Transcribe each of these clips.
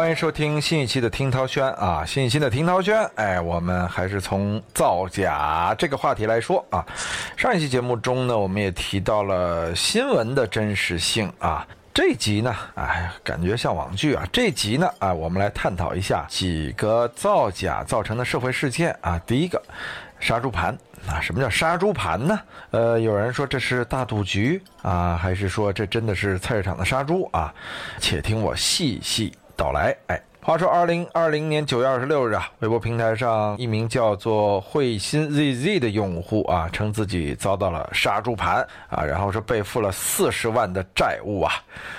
欢迎收听新一期的听涛轩啊，新一期的听涛轩，哎，我们还是从造假这个话题来说啊。上一期节目中呢，我们也提到了新闻的真实性啊。这集呢，哎，感觉像网剧啊。这集呢，啊，我们来探讨一下几个造假造成的社会事件啊。第一个，杀猪盘啊，什么叫杀猪盘呢？呃，有人说这是大赌局啊，还是说这真的是菜市场的杀猪啊？且听我细细。到来，哎，话说二零二零年九月二十六日啊，微博平台上一名叫做慧心 ZZ 的用户啊，称自己遭到了杀猪盘啊，然后是背负了四十万的债务啊。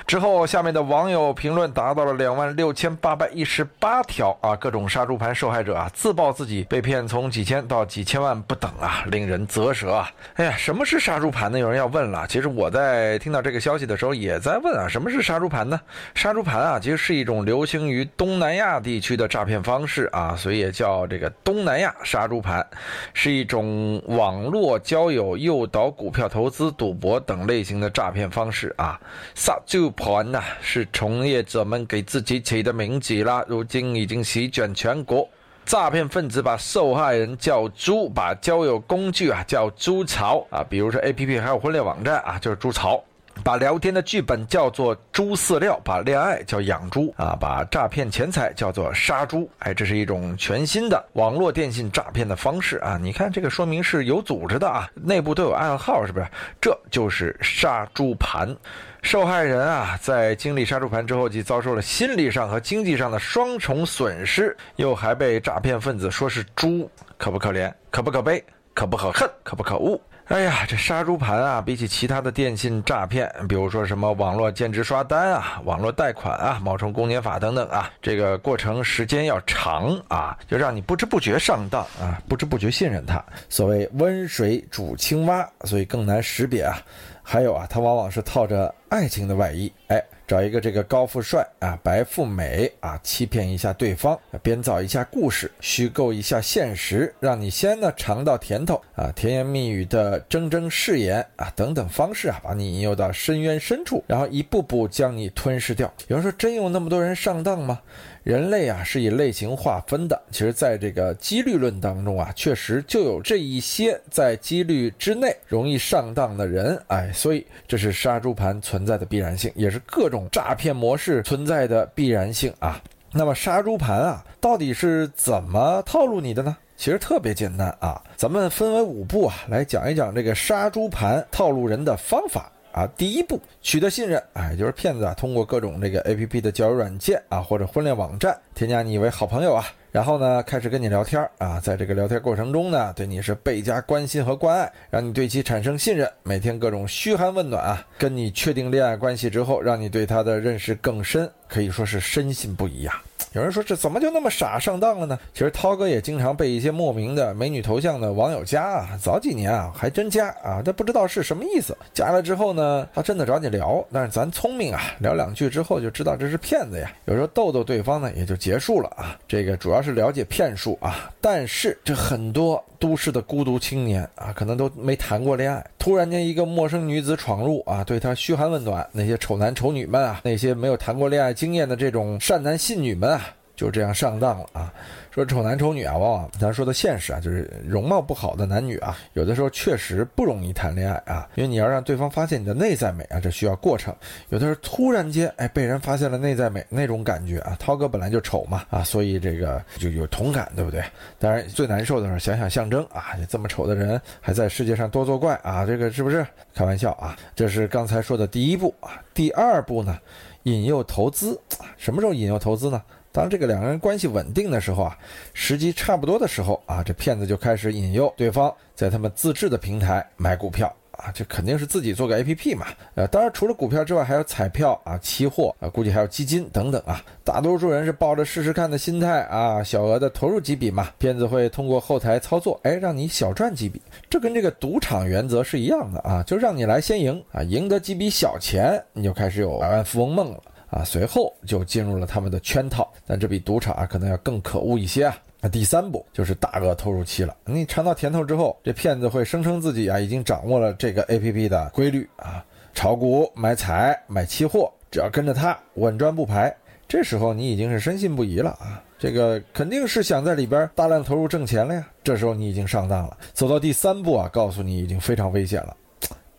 之后下面的网友评论达到了两万六千八百一十八条啊，各种杀猪盘受害者啊自曝自己被骗从几千到几千万不等啊，令人啧舌啊。哎呀，什么是杀猪盘呢？有人要问了。其实我在听到这个消息的时候也在问啊，什么是杀猪盘呢？杀猪盘啊，其实是一种。流行于东东南亚地区的诈骗方式啊，所以也叫这个东南亚杀猪盘，是一种网络交友诱导股票投资、赌博等类型的诈骗方式啊。杀猪盘呐，是从业者们给自己起的名字啦，如今已经席卷全国。诈骗分子把受害人叫猪，把交友工具啊叫猪槽啊，比如说 A P P 还有婚恋网站啊，就是猪槽。把聊天的剧本叫做猪饲料，把恋爱叫养猪啊，把诈骗钱财叫做杀猪。哎，这是一种全新的网络电信诈骗的方式啊！你看这个说明是有组织的啊，内部都有暗号，是不是？这就是杀猪盘。受害人啊，在经历杀猪盘之后，既遭受了心理上和经济上的双重损失，又还被诈骗分子说是猪，可不可怜？可不可悲？可不可恨？可不可恶？哎呀，这杀猪盘啊，比起其他的电信诈骗，比如说什么网络兼职刷单啊、网络贷款啊、冒充公检法等等啊，这个过程时间要长啊，就让你不知不觉上当啊，不知不觉信任他。所谓温水煮青蛙，所以更难识别啊。还有啊，它往往是套着爱情的外衣，哎。找一个这个高富帅啊，白富美啊，欺骗一下对方，编造一下故事，虚构一下现实，让你先呢尝到甜头啊，甜言蜜语的铮铮誓言啊，等等方式啊，把你引诱到深渊深处，然后一步步将你吞噬掉。有人说，真有那么多人上当吗？人类啊是以类型划分的，其实在这个几率论当中啊，确实就有这一些在几率之内容易上当的人，哎，所以这是杀猪盘存在的必然性，也是各种诈骗模式存在的必然性啊。那么杀猪盘啊，到底是怎么套路你的呢？其实特别简单啊，咱们分为五步啊，来讲一讲这个杀猪盘套路人的方法。啊，第一步取得信任，哎，就是骗子啊，通过各种这个 A P P 的交友软件啊，或者婚恋网站，添加你为好朋友啊，然后呢，开始跟你聊天啊，在这个聊天过程中呢，对你是倍加关心和关爱，让你对其产生信任，每天各种嘘寒问暖啊，跟你确定恋爱关系之后，让你对他的认识更深，可以说是深信不疑呀。有人说这怎么就那么傻上当了呢？其实涛哥也经常被一些莫名的美女头像的网友加啊，早几年啊还真加啊，但不知道是什么意思。加了之后呢，他真的找你聊，但是咱聪明啊，聊两句之后就知道这是骗子呀。有时候逗逗对方呢，也就结束了啊。这个主要是了解骗术啊，但是这很多都市的孤独青年啊，可能都没谈过恋爱，突然间一个陌生女子闯入啊，对他嘘寒问暖，那些丑男丑女们啊，那些没有谈过恋爱经验的这种善男信女们啊。就这样上当了啊！说丑男丑女啊，往往咱说的现实啊，就是容貌不好的男女啊，有的时候确实不容易谈恋爱啊，因为你要让对方发现你的内在美啊，这需要过程。有的时候突然间哎被人发现了内在美那种感觉啊，涛哥本来就丑嘛啊，所以这个就有同感，对不对？当然最难受的是想想象征啊，这么丑的人还在世界上多作怪啊，这个是不是开玩笑啊？这是刚才说的第一步啊，第二步呢，引诱投资啊，什么时候引诱投资呢？当这个两个人关系稳定的时候啊，时机差不多的时候啊，这骗子就开始引诱对方在他们自制的平台买股票啊，这肯定是自己做个 A P P 嘛。呃，当然除了股票之外，还有彩票啊、期货啊，估计还有基金等等啊。大多数人是抱着试试看的心态啊，小额的投入几笔嘛。骗子会通过后台操作，哎，让你小赚几笔。这跟这个赌场原则是一样的啊，就让你来先赢啊，赢得几笔小钱，你就开始有百万富翁梦了。啊，随后就进入了他们的圈套，但这比赌场啊可能要更可恶一些啊。那第三步就是大额投入期了。你尝到甜头之后，这骗子会声称自己啊已经掌握了这个 A P P 的规律啊，炒股、买彩、买期货，只要跟着他稳赚不赔。这时候你已经是深信不疑了啊，这个肯定是想在里边大量投入挣钱了呀。这时候你已经上当了。走到第三步啊，告诉你已经非常危险了。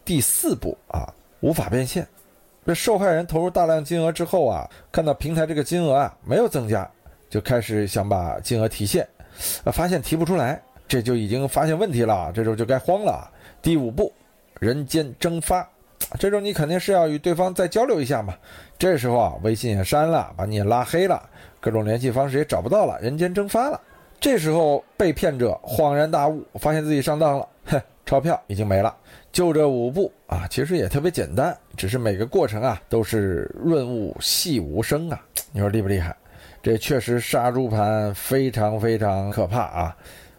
第四步啊，无法变现。这受害人投入大量金额之后啊，看到平台这个金额啊没有增加，就开始想把金额提现，啊，发现提不出来，这就已经发现问题了。这时候就该慌了。第五步，人间蒸发。这时候你肯定是要与对方再交流一下嘛。这时候啊，微信也删了，把你也拉黑了，各种联系方式也找不到了，人间蒸发了。这时候被骗者恍然大悟，发现自己上当了，哼，钞票已经没了。就这五步啊，其实也特别简单，只是每个过程啊都是润物细无声啊。你说厉不厉害？这确实杀猪盘非常非常可怕啊。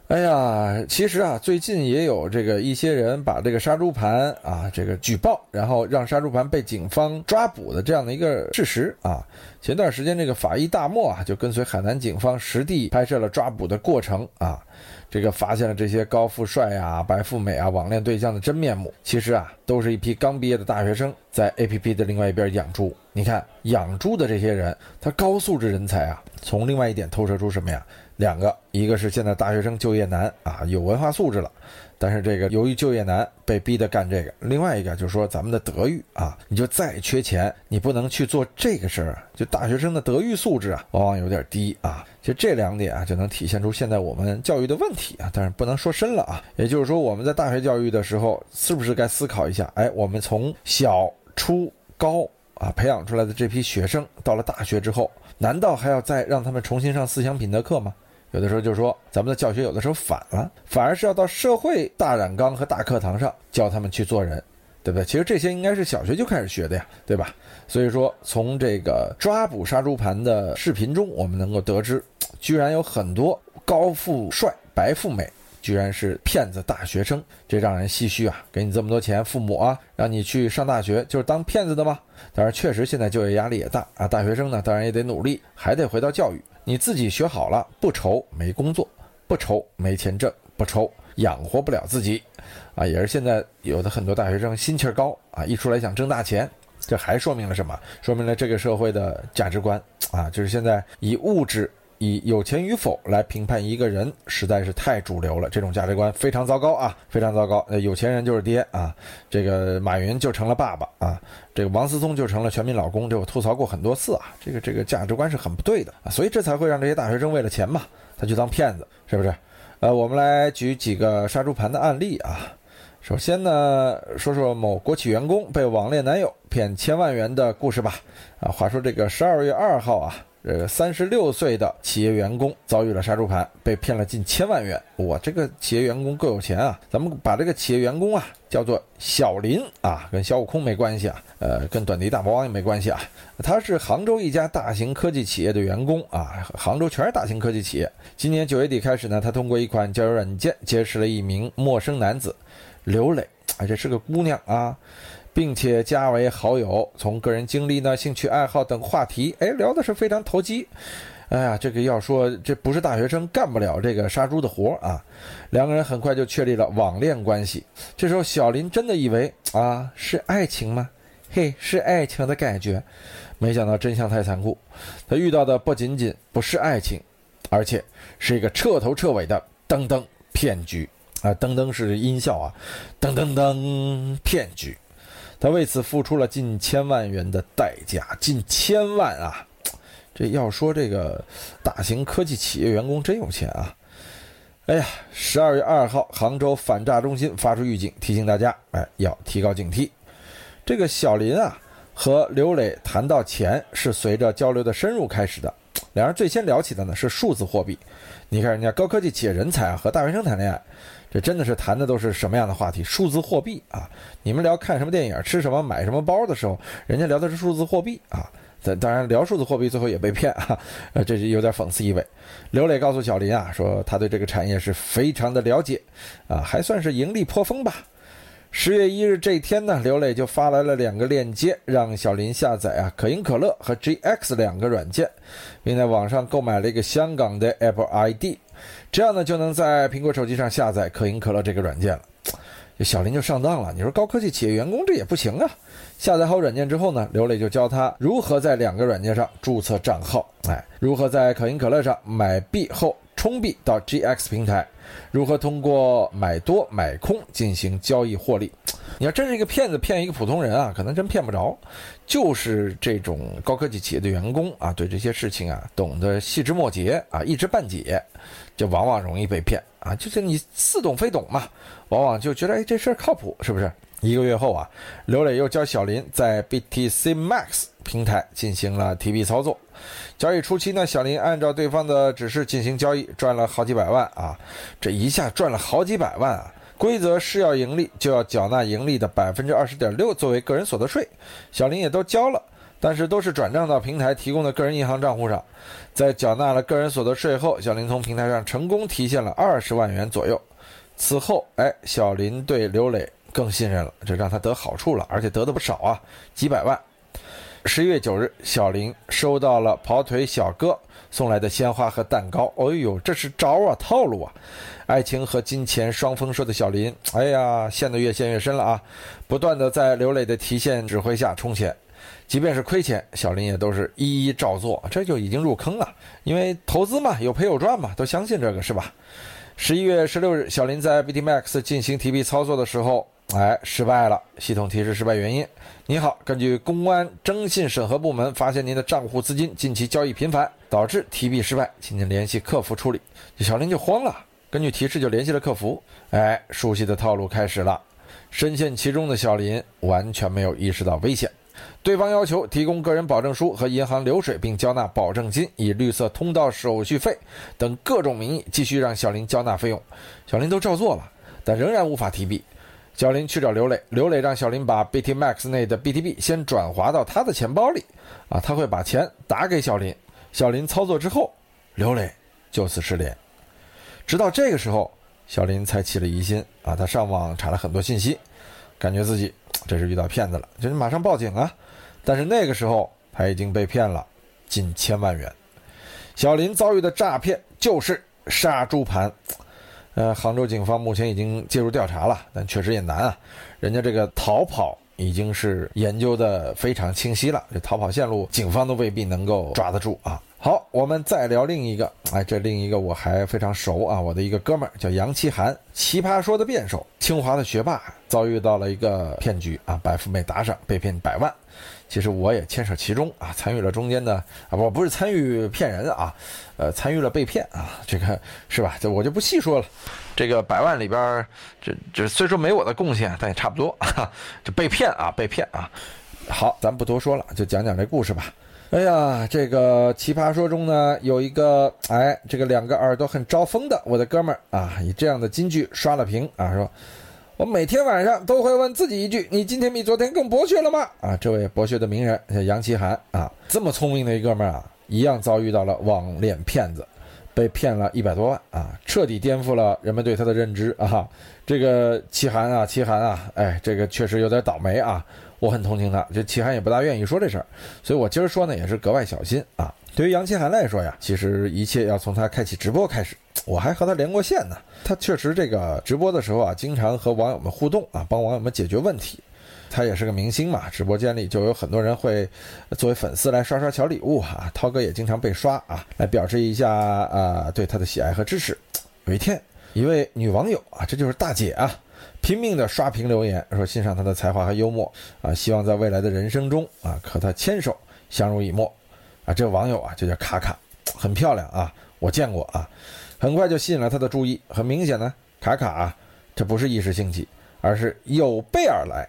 哎呀，其实啊，最近也有这个一些人把这个杀猪盘啊，这个举报，然后让杀猪盘被警方抓捕的这样的一个事实啊。前段时间这个法医大漠啊，就跟随海南警方实地拍摄了抓捕的过程啊，这个发现了这些高富帅啊、白富美啊网恋对象的真面目。其实啊，都是一批刚毕业的大学生在 APP 的另外一边养猪。你看养猪的这些人，他高素质人才啊。从另外一点透射出什么呀？两个，一个是现在大学生就业难啊，有文化素质了，但是这个由于就业难被逼得干这个；另外一个就是说咱们的德育啊，你就再缺钱，你不能去做这个事儿啊。就大学生的德育素质啊，往往有点低啊。其实这两点啊，就能体现出现在我们教育的问题啊。但是不能说深了啊。也就是说，我们在大学教育的时候，是不是该思考一下？哎，我们从小、初、高啊培养出来的这批学生，到了大学之后，难道还要再让他们重新上思想品德课吗？有的时候就说，咱们的教学有的时候反了，反而是要到社会大染缸和大课堂上教他们去做人，对不对？其实这些应该是小学就开始学的呀，对吧？所以说，从这个抓捕杀猪盘的视频中，我们能够得知，居然有很多高富帅、白富美，居然是骗子大学生，这让人唏嘘啊！给你这么多钱，父母啊，让你去上大学，就是当骗子的吗？当然，确实现在就业压力也大啊，大学生呢，当然也得努力，还得回到教育。你自己学好了，不愁没工作，不愁没钱挣，不愁养活不了自己，啊，也是现在有的很多大学生心气儿高啊，一出来想挣大钱，这还说明了什么？说明了这个社会的价值观啊，就是现在以物质。以有钱与否来评判一个人，实在是太主流了。这种价值观非常糟糕啊，非常糟糕。呃，有钱人就是爹啊，这个马云就成了爸爸啊，这个王思聪就成了全民老公。这我吐槽过很多次啊，这个这个价值观是很不对的啊，所以这才会让这些大学生为了钱嘛，他去当骗子，是不是？呃，我们来举几个杀猪盘的案例啊。首先呢，说说某国企员工被网恋男友骗千万元的故事吧。啊，话说这个十二月二号啊。呃，三十六岁的企业员工遭遇了杀猪盘，被骗了近千万元。我这个企业员工够有钱啊！咱们把这个企业员工啊叫做小林啊，跟小悟空没关系啊，呃，跟短笛大魔王也没关系啊。他是杭州一家大型科技企业的员工啊，杭州全是大型科技企业。今年九月底开始呢，他通过一款交友软件结识了一名陌生男子刘磊，而且是个姑娘啊。并且加为好友，从个人经历呢、兴趣爱好等话题，哎，聊的是非常投机。哎呀，这个要说这不是大学生干不了这个杀猪的活啊。两个人很快就确立了网恋关系。这时候小林真的以为啊是爱情吗？嘿，是爱情的感觉。没想到真相太残酷，他遇到的不仅仅不是爱情，而且是一个彻头彻尾的噔噔骗局啊！噔噔是音效啊，噔噔噔骗局。他为此付出了近千万元的代价，近千万啊！这要说这个大型科技企业员工真有钱啊！哎呀，十二月二号，杭州反诈中心发出预警，提醒大家，哎，要提高警惕。这个小林啊和刘磊谈到钱是随着交流的深入开始的，两人最先聊起的呢是数字货币。你看人家高科技企业人才啊和大学生谈恋爱。这真的是谈的都是什么样的话题？数字货币啊！你们聊看什么电影、吃什么、买什么包的时候，人家聊的是数字货币啊。咱当然聊数字货币，最后也被骗啊，呃，这是有点讽刺意味。刘磊告诉小林啊，说他对这个产业是非常的了解，啊，还算是盈利颇丰吧。十月一日这一天呢，刘磊就发来了两个链接，让小林下载啊可口可乐和 GX 两个软件，并在网上购买了一个香港的 Apple ID。这样呢，就能在苹果手机上下载可饮可乐这个软件了。小林就上当了。你说高科技企业员工这也不行啊！下载好软件之后呢，刘磊就教他如何在两个软件上注册账号，哎，如何在可饮可乐上买币后充币到 GX 平台，如何通过买多买空进行交易获利。你要真是一个骗子骗一个普通人啊，可能真骗不着。就是这种高科技企业的员工啊，对这些事情啊懂得细枝末节啊，一知半解，就往往容易被骗啊。就是你似懂非懂嘛，往往就觉得哎这事儿靠谱，是不是？一个月后啊，刘磊又教小林在 BTC Max 平台进行了提币操作。交易初期呢，小林按照对方的指示进行交易，赚了好几百万啊！这一下赚了好几百万啊！规则是要盈利，就要缴纳盈利的百分之二十点六作为个人所得税。小林也都交了，但是都是转账到平台提供的个人银行账户上。在缴纳了个人所得税后，小林从平台上成功提现了二十万元左右。此后，哎，小林对刘磊。更信任了，这让他得好处了，而且得的不少啊，几百万。十一月九日，小林收到了跑腿小哥送来的鲜花和蛋糕。哎呦，这是招啊，套路啊！爱情和金钱双丰收的小林，哎呀，陷得越陷越深了啊！不断的在刘磊的提现指挥下充钱，即便是亏钱，小林也都是一一照做，这就已经入坑了。因为投资嘛，有赔有赚嘛，都相信这个是吧？十一月十六日，小林在 BTMax 进行提币操作的时候。哎，失败了！系统提示失败原因。你好，根据公安征信审核部门发现，您的账户资金近期交易频繁，导致提币失败，请您联系客服处理。小林就慌了，根据提示就联系了客服。哎，熟悉的套路开始了。深陷其中的小林完全没有意识到危险。对方要求提供个人保证书和银行流水，并交纳保证金，以绿色通道手续费等各种名义继续让小林交纳费用。小林都照做了，但仍然无法提币。小林去找刘磊，刘磊让小林把 BT Max 内的 BTB 先转滑到他的钱包里，啊，他会把钱打给小林。小林操作之后，刘磊就此失联。直到这个时候，小林才起了疑心，啊，他上网查了很多信息，感觉自己这是遇到骗子了，就是马上报警啊。但是那个时候他已经被骗了近千万元。小林遭遇的诈骗就是杀猪盘。呃，杭州警方目前已经介入调查了，但确实也难啊。人家这个逃跑已经是研究的非常清晰了，这逃跑线路警方都未必能够抓得住啊。好，我们再聊另一个，哎，这另一个我还非常熟啊，我的一个哥们儿叫杨奇涵，奇葩说的辩手，清华的学霸，遭遇到了一个骗局啊，白富美打赏被骗百万。其实我也牵扯其中啊，参与了中间的啊，不不是参与骗人啊，呃，参与了被骗啊，这个是吧？这我就不细说了。这个百万里边，这这虽说没我的贡献，但也差不多。这被骗啊，被骗啊。好，咱不多说了，就讲讲这故事吧。哎呀，这个奇葩说中呢，有一个哎，这个两个耳朵很招风的我的哥们儿啊，以这样的金句刷了屏啊，说。我每天晚上都会问自己一句：“你今天比昨天更博学了吗？”啊，这位博学的名人叫杨奇涵啊，这么聪明的一哥们儿啊，一样遭遇到了网恋骗子，被骗了一百多万啊，彻底颠覆了人们对他的认知啊。这个奇涵啊，奇涵啊，哎，这个确实有点倒霉啊，我很同情他。这奇涵也不大愿意说这事儿，所以我今儿说呢也是格外小心啊。对于杨奇涵来说呀，其实一切要从他开启直播开始。我还和他连过线呢。他确实这个直播的时候啊，经常和网友们互动啊，帮网友们解决问题。他也是个明星嘛，直播间里就有很多人会作为粉丝来刷刷小礼物哈。涛哥也经常被刷啊，来表示一下啊对他的喜爱和支持。有一天，一位女网友啊，这就是大姐啊，拼命的刷屏留言，说欣赏他的才华和幽默啊，希望在未来的人生中啊和他牵手相濡以沫。啊，这网友啊就叫卡卡，很漂亮啊，我见过啊，很快就吸引了他的注意。很明显呢，卡卡啊，这不是一时兴起，而是有备而来。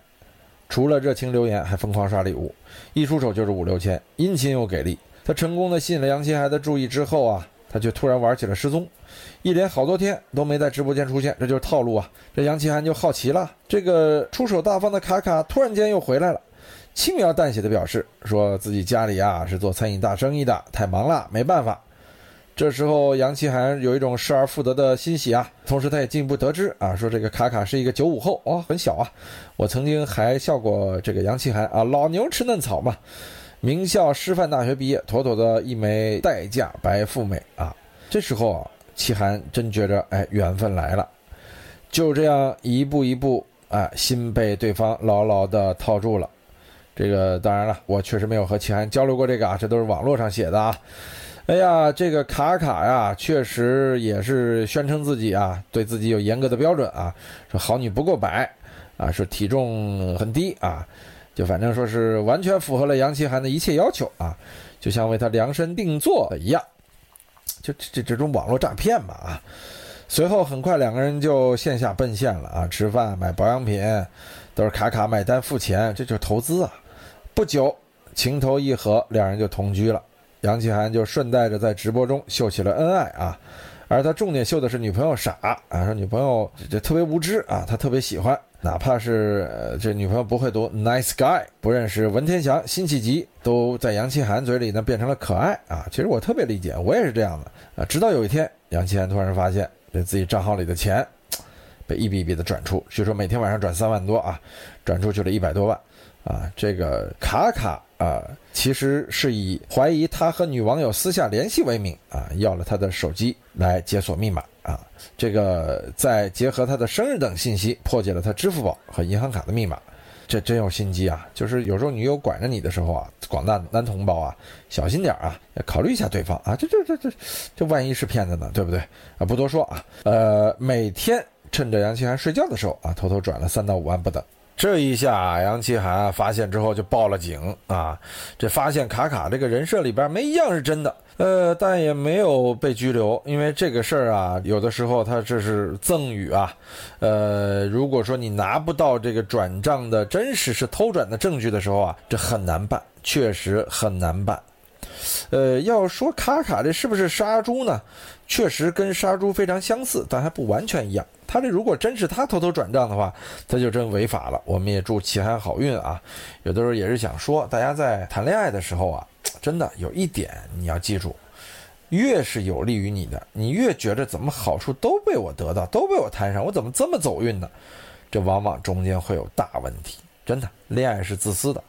除了热情留言，还疯狂刷礼物，一出手就是五六千，殷勤又给力。他成功的吸引了杨奇涵的注意之后啊，他却突然玩起了失踪，一连好多天都没在直播间出现，这就是套路啊。这杨奇涵就好奇了，这个出手大方的卡卡突然间又回来了。轻描淡写的表示，说自己家里啊是做餐饮大生意的，太忙了，没办法。这时候杨奇涵有一种失而复得的欣喜啊，同时他也进一步得知啊，说这个卡卡是一个九五后哦，很小啊。我曾经还笑过这个杨奇涵啊，老牛吃嫩草嘛。名校师范大学毕业，妥妥的一枚待嫁白富美啊。这时候啊，奇涵真觉着哎，缘分来了。就这样一步一步。哎，心被对方牢牢的套住了。这个当然了，我确实没有和齐涵交流过这个啊，这都是网络上写的啊。哎呀，这个卡卡呀，确实也是宣称自己啊，对自己有严格的标准啊，说好女不够百啊，说体重很低啊，就反正说是完全符合了杨奇涵的一切要求啊，就像为他量身定做一样，就这这种网络诈骗吧啊。随后很快两个人就线下奔现了啊，吃饭买保养品，都是卡卡买单付钱，这就是投资啊。不久，情投意合，两人就同居了。杨奇涵就顺带着在直播中秀起了恩爱啊，而他重点秀的是女朋友傻啊，说女朋友这特别无知啊，他特别喜欢，哪怕是这女朋友不会读 nice guy，不认识文天祥、辛弃疾，都在杨奇涵嘴里呢变成了可爱啊。其实我特别理解，我也是这样的啊。直到有一天，杨奇涵突然发现这自己账号里的钱被一笔一笔的转出，据说每天晚上转三万多啊，转出去了一百多万。啊，这个卡卡啊，其实是以怀疑他和女网友私下联系为名啊，要了他的手机来解锁密码啊。这个再结合他的生日等信息，破解了他支付宝和银行卡的密码。这真有心机啊！就是有时候女友管着你的时候啊，广大男同胞啊，小心点啊，要考虑一下对方啊。这这这这这万一是骗子呢，对不对？啊，不多说啊。呃，每天趁着杨奇涵睡觉的时候啊，偷偷转了三到五万不等。这一下，杨奇涵发现之后就报了警啊！这发现卡卡这个人设里边没一样是真的，呃，但也没有被拘留，因为这个事儿啊，有的时候他这是赠与啊，呃，如果说你拿不到这个转账的真实是偷转的证据的时候啊，这很难办，确实很难办。呃，要说卡卡这是不是杀猪呢？确实跟杀猪非常相似，但还不完全一样。他这如果真是他偷偷转账的话，他就真违法了。我们也祝齐涵好运啊！有的时候也是想说，大家在谈恋爱的时候啊，真的有一点你要记住：越是有利于你的，你越觉得怎么好处都被我得到，都被我摊上，我怎么这么走运呢？这往往中间会有大问题。真的，恋爱是自私的。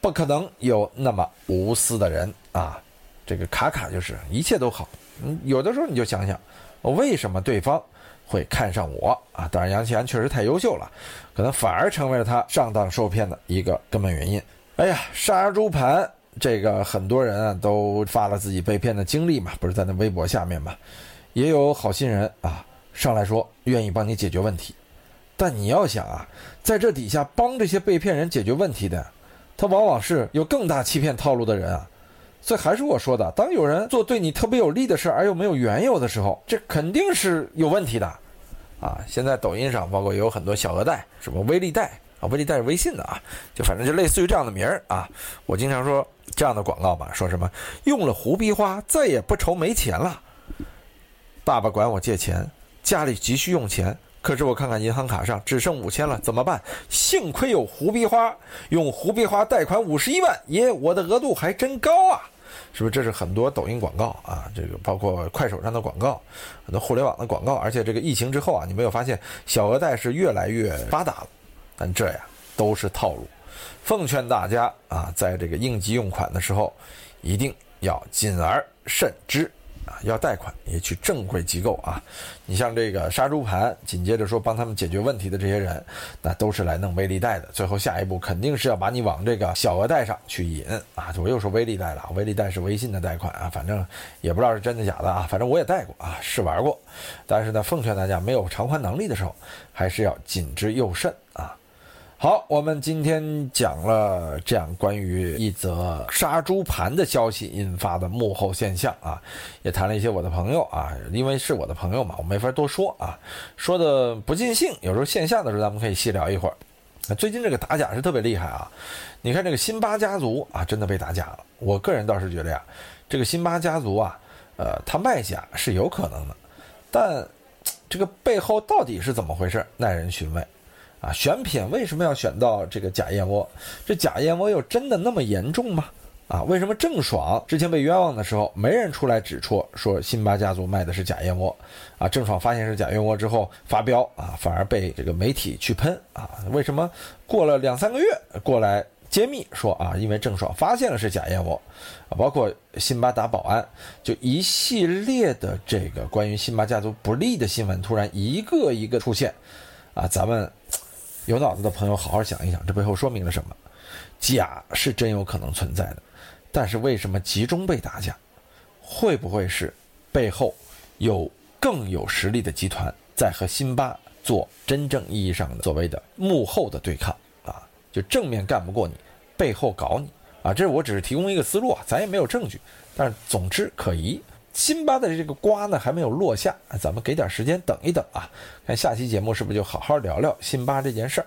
不可能有那么无私的人啊！这个卡卡就是一切都好。嗯，有的时候你就想想，为什么对方会看上我啊？当然，杨奇安确实太优秀了，可能反而成为了他上当受骗的一个根本原因。哎呀，杀猪盘，这个很多人啊都发了自己被骗的经历嘛，不是在那微博下面嘛？也有好心人啊上来说愿意帮你解决问题，但你要想啊，在这底下帮这些被骗人解决问题的。他往往是有更大欺骗套路的人啊，所以还是我说的，当有人做对你特别有利的事而又没有缘由的时候，这肯定是有问题的，啊！现在抖音上包括也有很多小额贷，什么微粒贷啊，微粒贷是微信的啊，就反正就类似于这样的名儿啊。我经常说这样的广告吧，说什么用了胡逼花，再也不愁没钱了。爸爸管我借钱，家里急需用钱。可是我看看银行卡上只剩五千了，怎么办？幸亏有胡逼花，用胡逼花贷款五十一万，耶，我的额度还真高啊！是不是？这是很多抖音广告啊，这个包括快手上的广告，很多互联网的广告。而且这个疫情之后啊，你没有发现小额贷是越来越发达了？但这呀都是套路。奉劝大家啊，在这个应急用款的时候，一定要谨而慎之。啊，要贷款也去正规机构啊！你像这个杀猪盘，紧接着说帮他们解决问题的这些人，那都是来弄微利贷的。最后下一步肯定是要把你往这个小额贷上去引啊！我又说微利贷了，微利贷是微信的贷款啊，反正也不知道是真的假的啊，反正我也贷过啊，试玩过。但是呢，奉劝大家没有偿还能力的时候，还是要谨之又慎啊。好，我们今天讲了这样关于一则杀猪盘的消息引发的幕后现象啊，也谈了一些我的朋友啊，因为是我的朋友嘛，我没法多说啊，说的不尽兴。有时候线下的时候咱们可以细聊一会儿。最近这个打假是特别厉害啊，你看这个辛巴家族啊，真的被打假了。我个人倒是觉得呀，这个辛巴家族啊，呃，他卖假是有可能的，但这个背后到底是怎么回事，耐人寻味。啊，选品为什么要选到这个假燕窝？这假燕窝又真的那么严重吗？啊，为什么郑爽之前被冤枉的时候，没人出来指出说辛巴家族卖的是假燕窝？啊，郑爽发现是假燕窝之后发飙啊，反而被这个媒体去喷啊？为什么过了两三个月过来揭秘说啊，因为郑爽发现了是假燕窝，啊，包括辛巴打保安，就一系列的这个关于辛巴家族不利的新闻，突然一个一个出现，啊，咱们。有脑子的朋友好好想一想，这背后说明了什么？假是真有可能存在的，但是为什么集中被打假？会不会是背后有更有实力的集团在和辛巴做真正意义上的所谓的幕后的对抗啊？就正面干不过你，背后搞你啊？这我只是提供一个思路啊，咱也没有证据，但是总之可疑。辛巴的这个瓜呢还没有落下，咱们给点时间等一等啊，看下期节目是不是就好好聊聊辛巴这件事儿。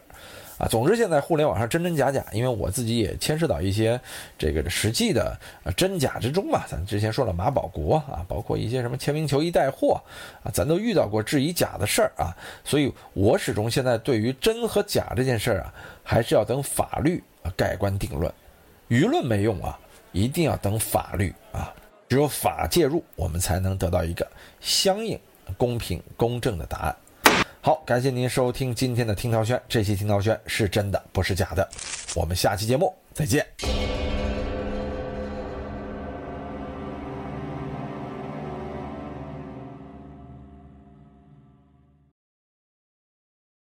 啊，总之现在互联网上真真假假，因为我自己也牵涉到一些这个实际的真假之中嘛。咱之前说了马保国啊，包括一些什么签名球衣带货啊，咱都遇到过质疑假的事儿啊。所以我始终现在对于真和假这件事儿啊，还是要等法律盖棺定论，舆论没用啊，一定要等法律啊，只有法介入，我们才能得到一个相应公平公正的答案。好，感谢您收听今天的听涛轩。这期听涛轩是真的，不是假的。我们下期节目再见。